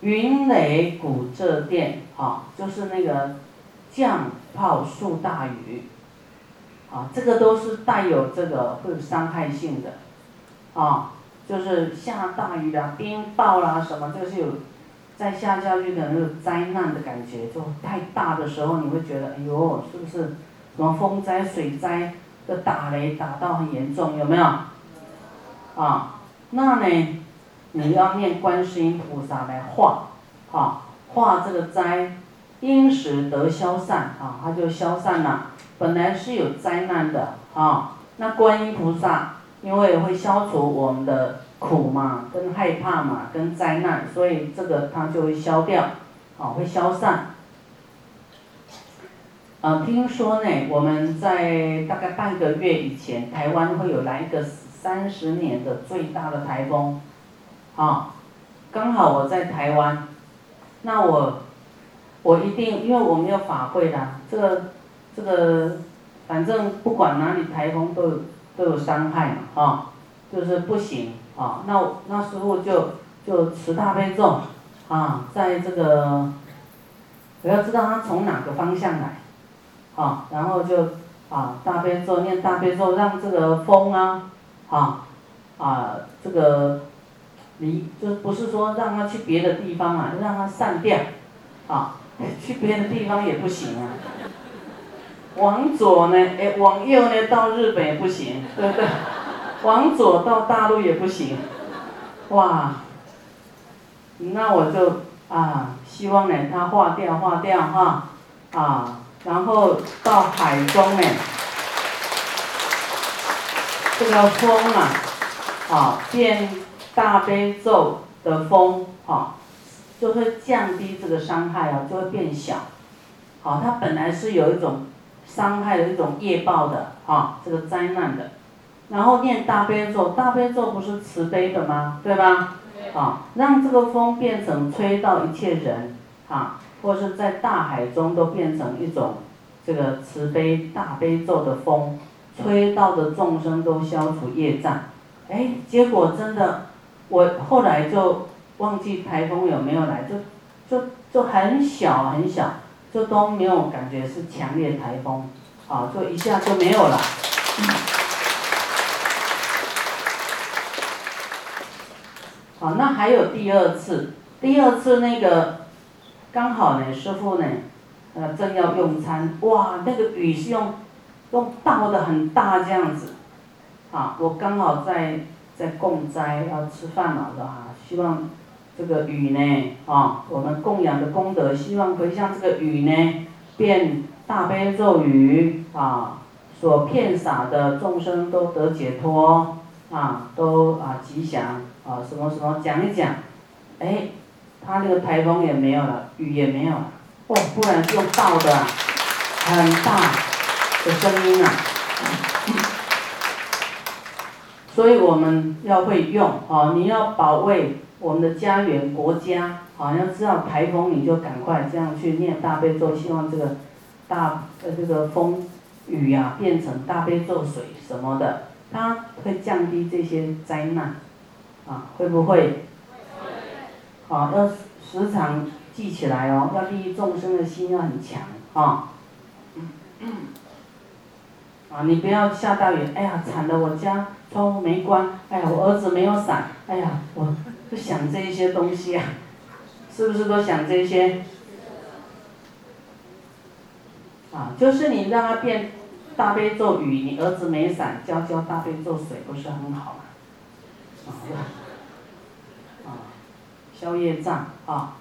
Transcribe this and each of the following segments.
云雷鼓这电，啊，就是那个降炮数大雨，啊，这个都是带有这个会有伤害性的，啊，就是下大雨啦、冰雹啦什么，就是有再下下去的那个灾难的感觉，就太大的时候，你会觉得，哎呦，是不是什么风灾、水灾的打雷打到很严重，有没有？啊，那呢？你要念观世音菩萨来化，哈，化这个灾，因时得消散，啊，它就消散了。本来是有灾难的，啊，那观音菩萨因为会消除我们的苦嘛，跟害怕嘛，跟灾难，所以这个它就会消掉，啊，会消散。啊，听说呢，我们在大概半个月以前，台湾会有来一个三十年的最大的台风。啊，刚好我在台湾，那我，我一定，因为我没有法会啦，这个，这个，反正不管哪里台风都有都有伤害嘛，啊，就是不行，啊，那那时候就就持大悲咒，啊，在这个，我要知道它从哪个方向来，啊，然后就啊大悲咒念大悲咒，让这个风啊，啊，啊这个。你就不是说让他去别的地方啊，让他散掉，啊，去别的地方也不行啊。往左呢，哎，往右呢，到日本也不行，对不对？往左到大陆也不行，哇，那我就啊，希望呢，他化掉化掉哈，啊，然后到海中呢，这个风啊，啊变。大悲咒的风，哈，就会降低这个伤害哦，就会变小，好，它本来是有一种伤害的一种业报的，哈，这个灾难的，然后念大悲咒，大悲咒不是慈悲的吗？对吧？啊，让这个风变成吹到一切人，啊，或是在大海中都变成一种这个慈悲大悲咒的风，吹到的众生都消除业障，哎，结果真的。我后来就忘记台风有没有来，就就就很小很小，就都没有感觉是强烈台风，啊，就一下就没有了。好，那还有第二次，第二次那个刚好呢，师傅呢，呃，正要用餐，哇，那个雨是用用倒的很大这样子，啊，我刚好在。在供斋要吃饭了的哈，希望这个雨呢，啊，我们供养的功德，希望可以像这个雨呢，变大悲咒语啊，所骗洒的众生都得解脱啊，都啊吉祥啊，什么什么讲一讲，哎，他那个台风也没有了，雨也没有了，哦，不然就倒的很大的声音啊。所以我们要会用啊！你要保卫我们的家园、国家啊！要知道台风，你就赶快这样去念大悲咒，希望这个大呃这个风雨呀变成大悲咒水什么的，它会降低这些灾难啊！会不会？啊，要时常记起来哦！要利益众生的心要很强啊！啊，你不要下大雨，哎呀，惨了，我家。窗户没关，哎呀，我儿子没有伞，哎呀，我就想这些东西啊，是不是都想这些？啊，就是你让他变大悲咒雨，你儿子没伞，教教大悲咒水不是很好吗？啊，消业障啊，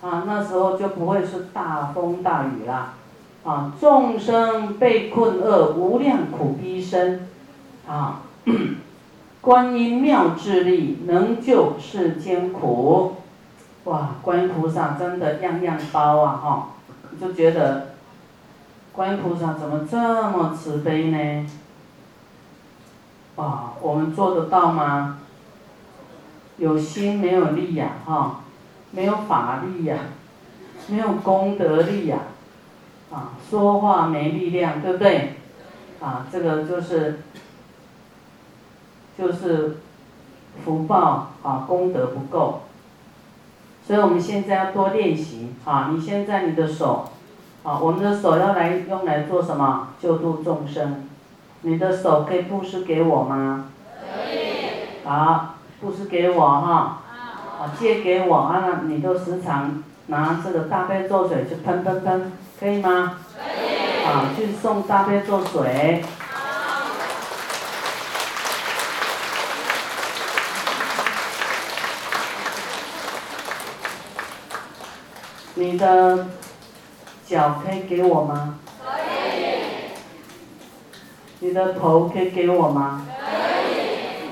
啊，那时候就不会是大风大雨啦，啊，众生被困厄，无量苦逼身，啊。观音妙智力，能救世间苦。哇，观音菩萨真的样样包啊！哈，就觉得观音菩萨怎么这么慈悲呢？哇，我们做得到吗？有心没有力呀，哈，没有法力呀，没有功德力呀，啊，说话没力量，对不对？啊，这个就是。就是福报啊，功德不够，所以我们现在要多练习啊！你现在你的手，啊，我们的手要来用来做什么？救度众生。你的手可以布施给我吗？可以。好，布施给我哈。啊，借给我啊！你都时常拿这个大悲咒水去喷喷喷，可以吗？可以。啊，去送大悲咒水。你的脚可以给我吗？可以。你的头可以给我吗？可以。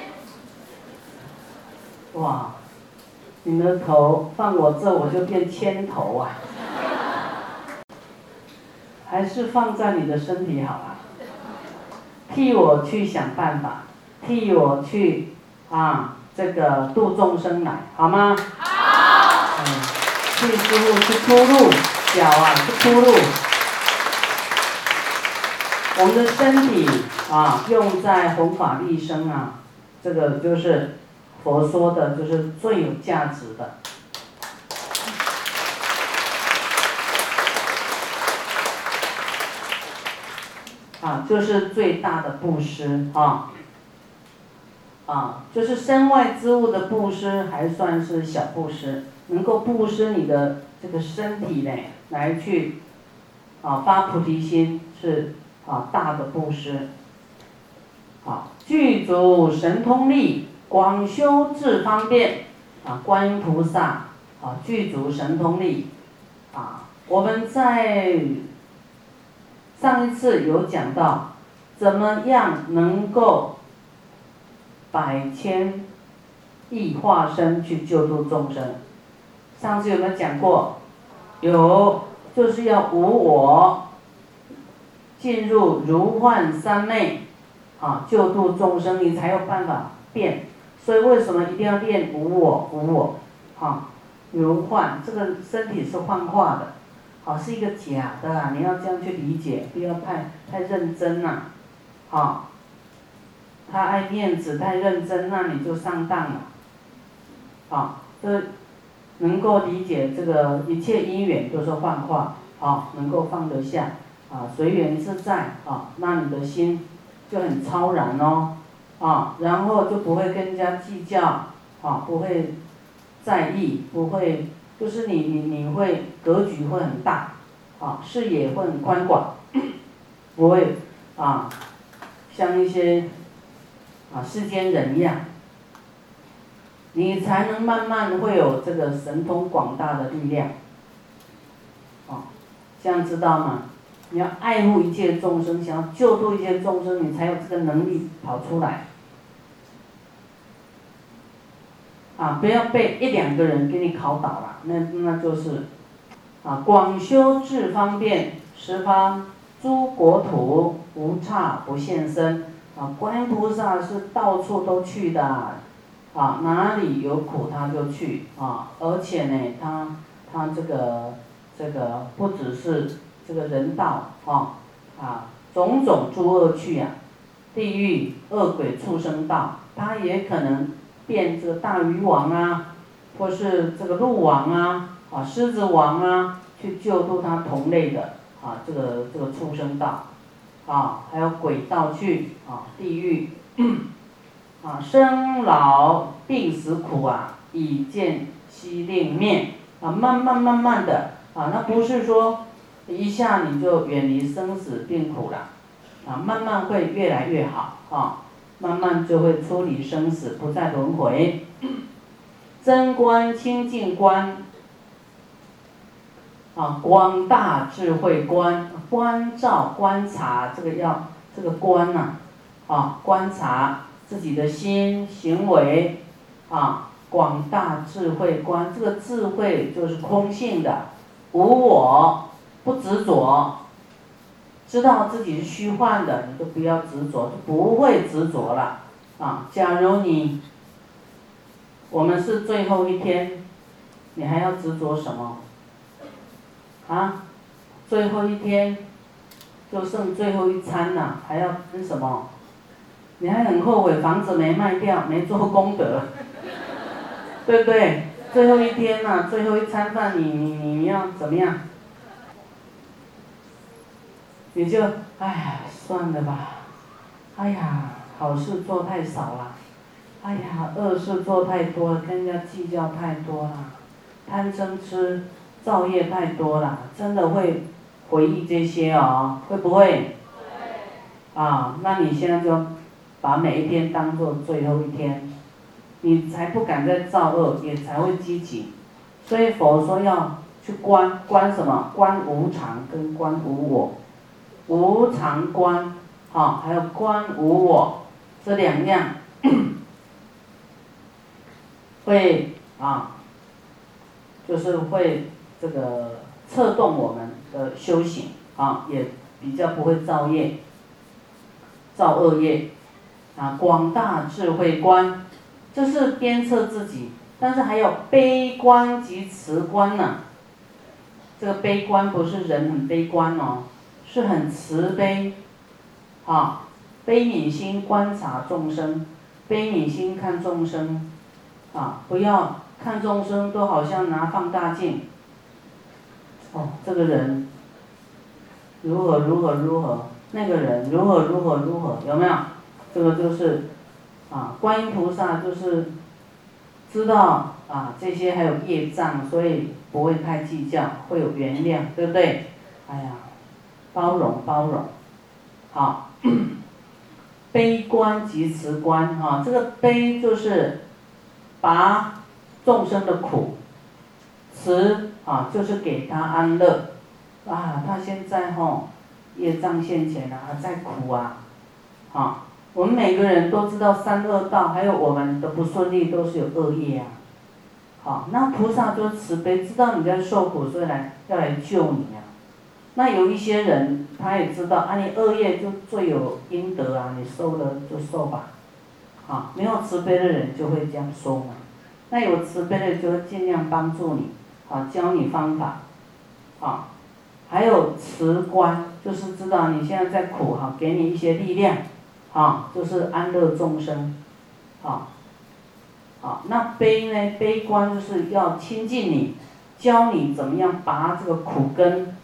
哇，你的头放我这我就变千头啊！还是放在你的身体好啊？替我去想办法，替我去啊，这个度众生来，好吗？好。嗯。去输入，去出入，脚啊，去出入。我们的身体啊，用在弘法利生啊，这个就是佛说的，就是最有价值的。啊，就是最大的布施啊。啊，就是身外之物的布施，还算是小布施。能够布施你的这个身体呢，来去啊发菩提心是啊大的布施。好，具足神通力，广修智方便啊，观音菩萨啊具足神通力啊。我们在上一次有讲到，怎么样能够百千亿化身去救度众生。上次有没有讲过？有，就是要无我，进入如幻三昧，啊，救度众生，你才有办法变。所以为什么一定要练无我？无我，啊，如幻，这个身体是幻化的，好，是一个假的啊！你要这样去理解，不要太太认真呐，啊，他爱面子，太认真，那你就上当了，啊，这。能够理解这个一切因缘都是幻化，啊，能够放得下，啊，随缘自在，啊，那你的心就很超然哦，啊，然后就不会跟人家计较，啊，不会在意，不会，就是你你你会格局会很大，啊，视野会很宽广，不会啊，像一些啊世间人一样。你才能慢慢会有这个神通广大的力量，哦，这样知道吗？你要爱护一切众生，想要救度一切众生，你才有这个能力跑出来。啊，不要被一两个人给你考倒了，那那就是，啊，广修智方便，十方诸国土无差不现身，啊，观音菩萨是到处都去的。啊，哪里有苦他就去啊，而且呢，他他这个这个不只是这个人道啊，啊，种种诸恶趣呀，地狱恶鬼畜生道，他也可能变这个大鱼王啊，或是这个鹿王啊，啊，狮子王啊，去救度他同类的啊，这个这个畜生道，啊，还有鬼道去啊，地狱。啊，生老病死苦啊，以见悉令灭啊，慢慢慢慢的啊，那不是说一下你就远离生死病苦了，啊，慢慢会越来越好啊，慢慢就会出离生死，不再轮回。真观清净观，啊，广大智慧观，观照观察这个要这个观呐，啊，观察。自己的心行为，啊，广大智慧观，这个智慧就是空性的，无我，不执着，知道自己是虚幻的，你就不要执着，就不会执着了，啊，假如你，我们是最后一天，你还要执着什么？啊，最后一天，就剩最后一餐了，还要吃什么？你还很后悔房子没卖掉，没做功德，对不对？最后一天呐，最后一餐饭，你你你要怎么样？你就，哎呀，算了吧。哎呀，好事做太少了。哎呀，恶事做太多了，跟人家计较太多了，贪嗔痴造业太多了，真的会回忆这些哦，会不会？啊，那你现在就把每一天当做最后一天，你才不敢再造恶，也才会积极。所以佛说要去观观什么？观无常跟观无我。无常观，好，还有观无我，这两样会啊，就是会这个策动我们的修行啊，也比较不会造业，造恶业啊。广大智慧观，这是鞭策自己，但是还有悲观及慈观呢。这个悲观不是人很悲观哦。是很慈悲，啊，悲悯心观察众生，悲悯心看众生，啊，不要看众生都好像拿放大镜，哦，这个人如何如何如何，那个人如何如何如何，有没有？这个就是，啊，观音菩萨就是知道啊这些还有业障，所以不会太计较，会有原谅，对不对？哎呀。包容包容，好，悲观及慈观哈，这个悲就是拔众生的苦，慈啊就是给他安乐，啊他现在哈业障现前啊在苦啊，啊我们每个人都知道三恶道，还有我们的不顺利都是有恶业啊，好那菩萨就慈悲，知道你在受苦，所以来要来救你啊。那有一些人，他也知道啊，你恶业就最有应得啊，你受了就受吧，啊，没有慈悲的人就会这样说嘛。那有慈悲的就尽量帮助你，啊，教你方法，啊，还有慈观，就是知道你现在在苦哈，给你一些力量，啊，就是安乐众生，啊，啊，那悲呢？悲观就是要亲近你，教你怎么样拔这个苦根。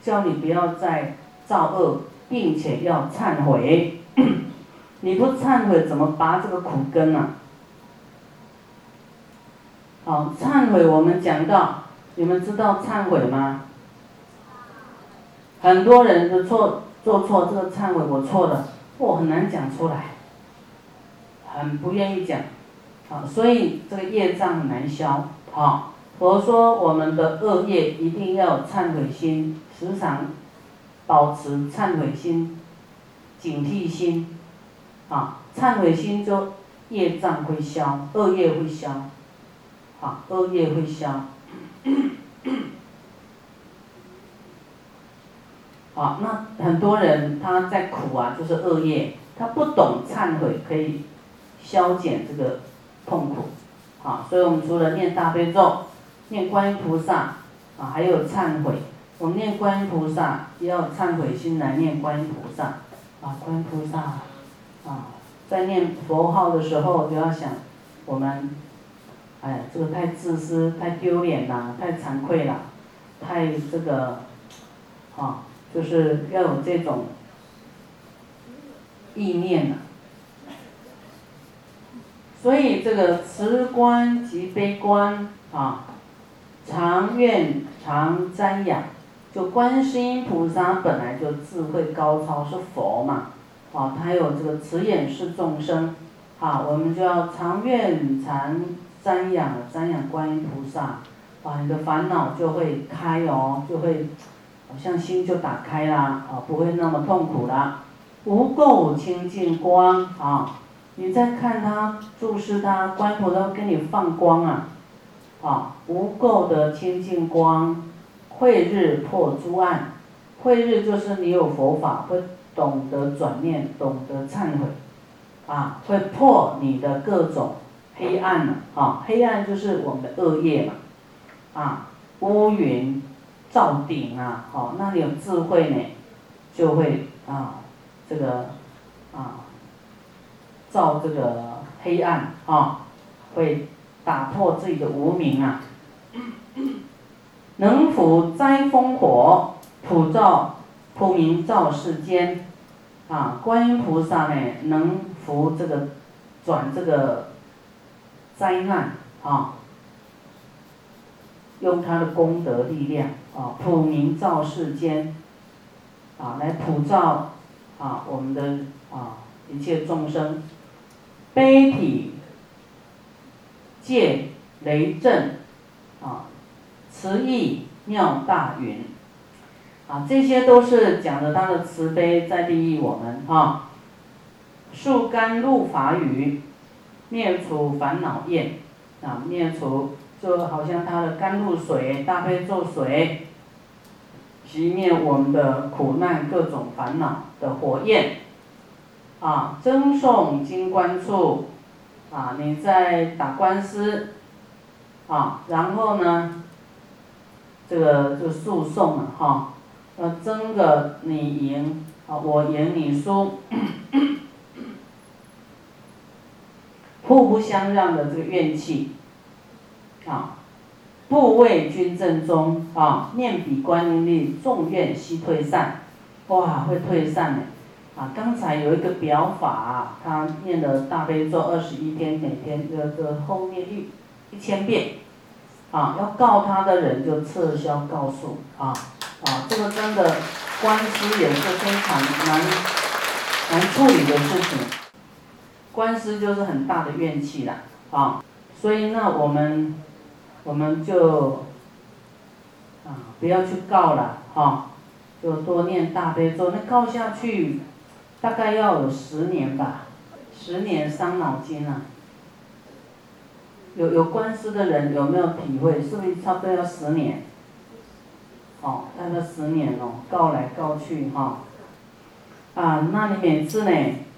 教你不要再造恶，并且要忏悔。你不忏悔，怎么拔这个苦根呢？好，忏悔我们讲到，你们知道忏悔吗？很多人的错做错这个忏悔，我错了，我很难讲出来，很不愿意讲，好，所以这个业障难消，好。佛说我们的恶业一定要忏悔心，时常保持忏悔心、警惕心，啊，忏悔心就业障会消，恶业会消，啊，恶业会消。好，那很多人他在苦啊，就是恶业，他不懂忏悔可以消减这个痛苦，好，所以我们除了念大悲咒。念观音菩萨啊，还有忏悔。我们念观音菩萨，要忏悔心来念观音菩萨啊。观音菩萨啊，在念佛号的时候，就要想我们，哎，这个太自私、太丢脸了，太惭愧了，太这个，啊，就是要有这种意念了。所以这个慈观及悲观啊。常愿常瞻仰，就观世音菩萨本来就智慧高超，是佛嘛，啊，他有这个慈眼视众生，啊，我们就要常愿常瞻仰瞻仰观音菩萨，啊，你的烦恼就会开哦，就会，好像心就打开啦，啊，不会那么痛苦啦，无垢清净光，啊，你再看他注视他，观音菩萨给你放光啊。啊，无垢的清净光，慧日破诸暗，慧日就是你有佛法，会懂得转念，懂得忏悔，啊，会破你的各种黑暗了，啊，黑暗就是我们的恶业嘛，啊，乌云罩顶啊，好，那你有智慧呢，就会啊，这个啊，照这个黑暗啊，会。打破自己的无名啊，能否灾风火，普照普明照世间，啊，观音菩萨呢能伏这个转这个灾难啊，用他的功德力量啊，普明照世间，啊，来普照啊我们的啊一切众生，悲体。借雷震，啊，慈意妙大云，啊，这些都是讲的他的慈悲在利益我们啊。树甘露法雨，灭除烦恼业，啊，灭除就好像他的甘露水、大悲咒水，熄灭我们的苦难各种烦恼的火焰，啊，赠送金冠处。啊，你在打官司，啊，然后呢，这个就诉讼了哈，呃，争个你赢，啊，我赢你输，互不相让的这个怨气，啊，不为君正中，啊，念彼观音力，众怨悉退散，哇，会退散的。啊，刚才有一个表法，他念了大悲咒二十一天，每天这个后面一一千遍，啊，要告他的人就撤销告诉，啊，啊，这个真的官司也是非常难难处理的事情，官司就是很大的怨气了，啊，所以那我们我们就啊不要去告了，哈，就多念大悲咒，那告下去。大概要有十年吧，十年伤脑筋啊。有有官司的人有没有体会？是不是差不多要十年？哦，大概十年哦，告来告去哈。啊，那你每次呢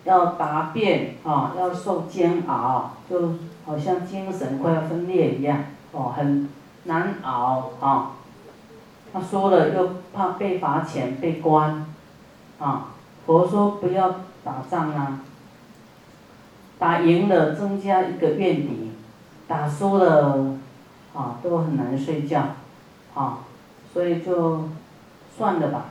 要答辩啊，要受煎熬，就好像精神快要分裂一样，哦，很难熬啊。他说了又怕被罚钱被关，啊。佛说不要打仗啊，打赢了增加一个怨敌，打输了，啊都很难睡觉，啊，所以就算了吧，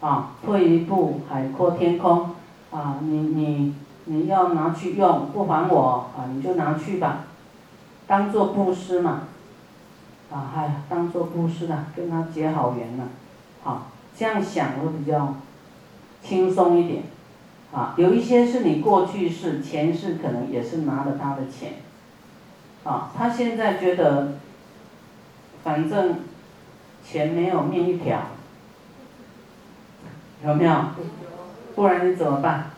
啊退一步海阔天空，啊你你你要拿去用不还我啊你就拿去吧，当做布施嘛，啊嗨当做布施了跟他结好缘了，好这样想会比较。轻松一点，啊，有一些是你过去是前世可能也是拿了他的钱，啊，他现在觉得，反正钱没有命一条，有没有？不然你怎么办？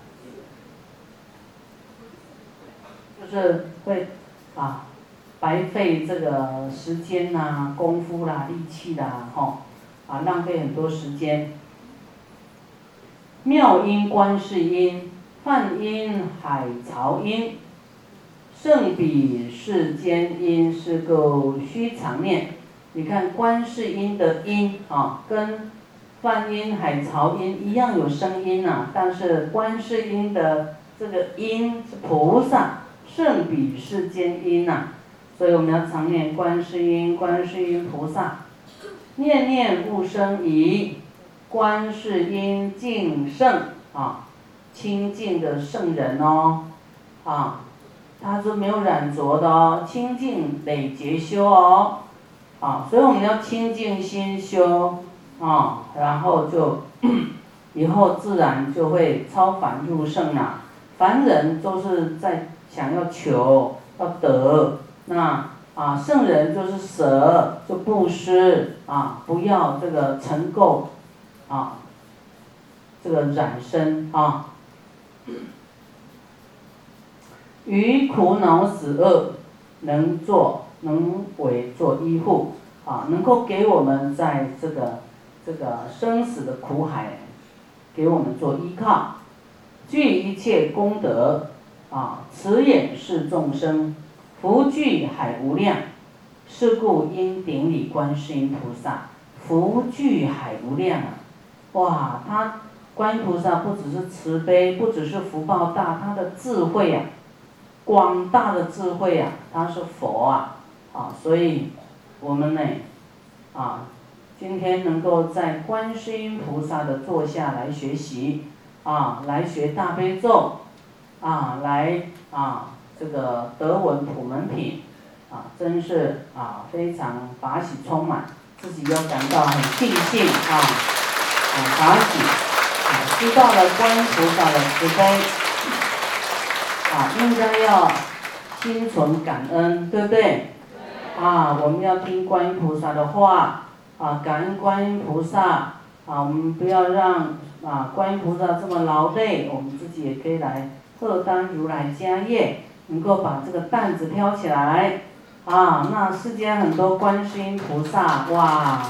就是会啊，白费这个时间呐、功夫啦、力气啦，吼，啊，浪费很多时间。妙音观世音，梵音海潮音，胜比世间音，是够须常念。你看观世音的音啊，跟梵音海潮音一样有声音呐，但是观世音的这个音是菩萨，胜比世间音呐，所以我们要常念观世音，观世音菩萨，念念不生疑。观世音净圣啊，清净的圣人哦，啊，他是没有染浊的哦，清净累劫修哦，啊，所以我们要清净心修啊，然后就以后自然就会超凡入圣了。凡人都是在想要求要得，那啊圣人就是舍就布施啊，不要这个成垢。啊，这个染身啊，于苦恼死恶能做能为做依护啊，能够给我们在这个这个生死的苦海，给我们做依靠，具一切功德啊，慈眼视众生，福聚海无量，是故应顶礼观世音菩萨，福聚海无量啊。哇，他观音菩萨不只是慈悲，不只是福报大，他的智慧啊，广大的智慧啊，他是佛啊，啊，所以我们呢，啊，今天能够在观世音菩萨的座下来学习，啊，来学大悲咒，啊，来啊，这个德文普门品，啊，真是啊，非常法喜充满，自己又感到很庆幸啊，啊，法喜，啊，知道了观音菩萨的慈悲。啊，应该要心存感恩，对不对？啊，我们要听观音菩萨的话，啊，感恩观音菩萨，啊，我们不要让啊观音菩萨这么劳累，我们自己也可以来荷担如来家业，能够把这个担子挑起来，啊，那世间很多观世音菩萨，哇，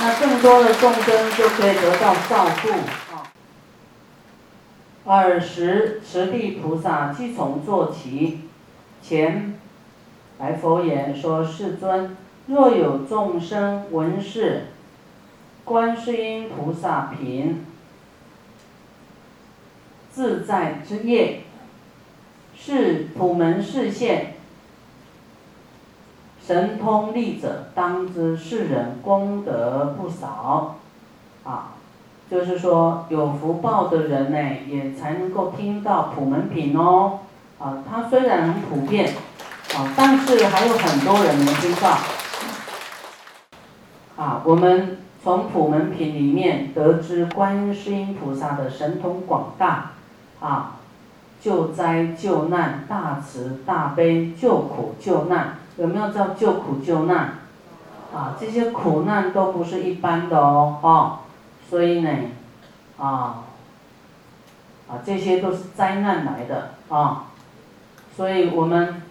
那更多的众生就可以得到照顾。尔时，持地菩萨即从坐起，前来佛言说：“世尊，若有众生闻是观世音菩萨品自在之业，是普门示现神通力者，当知世人功德不少。”啊。就是说，有福报的人呢，也才能够听到普门品哦。啊，它虽然很普遍，啊，但是还有很多人没听到。啊，我们从普门品里面得知观世音菩萨的神通广大，啊，救灾救难，大慈大悲，救苦救难，有没有叫救苦救难？啊，这些苦难都不是一般的哦，哦。所以呢，啊，啊，这些都是灾难来的啊，所以我们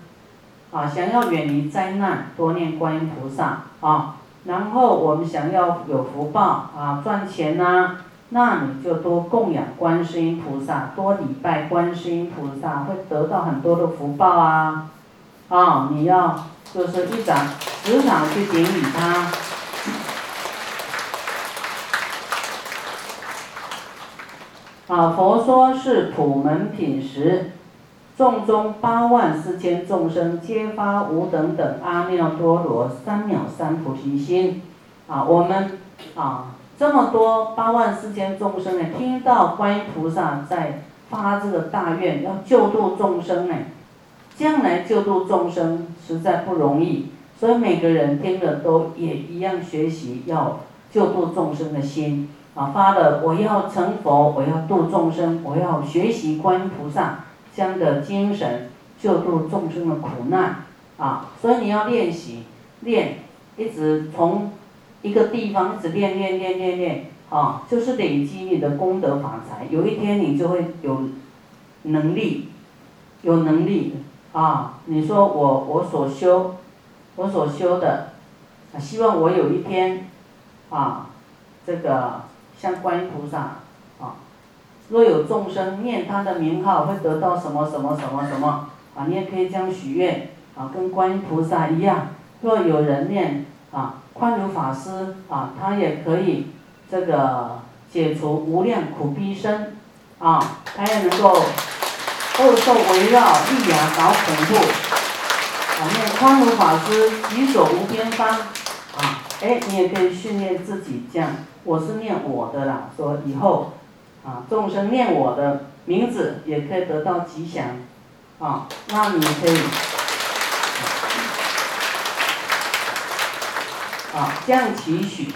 啊想要远离灾难，多念观音菩萨啊，然后我们想要有福报啊，赚钱呐，那你就多供养观世音菩萨，多礼拜观世音菩萨，会得到很多的福报啊，啊，你要就是一掌时常去顶礼他。啊，佛说是普门品时，众中八万四千众生皆发无等等阿耨多罗三藐三菩提心。啊，我们啊这么多八万四千众生呢，听到观音菩萨在发这个大愿，要救度众生呢，将来救度众生实在不容易，所以每个人听了都也一样学习要救度众生的心。啊，发了我要成佛，我要度众生，我要学习观音菩萨这样的精神，救度众生的苦难啊！所以你要练习，练，一直从一个地方一直练练练练练啊，就是累积你的功德法财。有一天你就会有能力，有能力啊！你说我我所修，我所修的，希望我有一天啊，这个。像观音菩萨，啊，若有众生念他的名号，会得到什么什么什么什么，啊，你也可以这样许愿，啊，跟观音菩萨一样。若有人念，啊，宽如法师，啊，他也可以这个解除无量苦逼身，啊，他也能够恶兽围绕，利牙搞恐怖，啊，念宽如法师，举手无边方，啊，哎，你也可以训练自己这样。我是念我的啦，说以后，啊，众生念我的名字也可以得到吉祥，啊，那你可以，啊，这样祈许。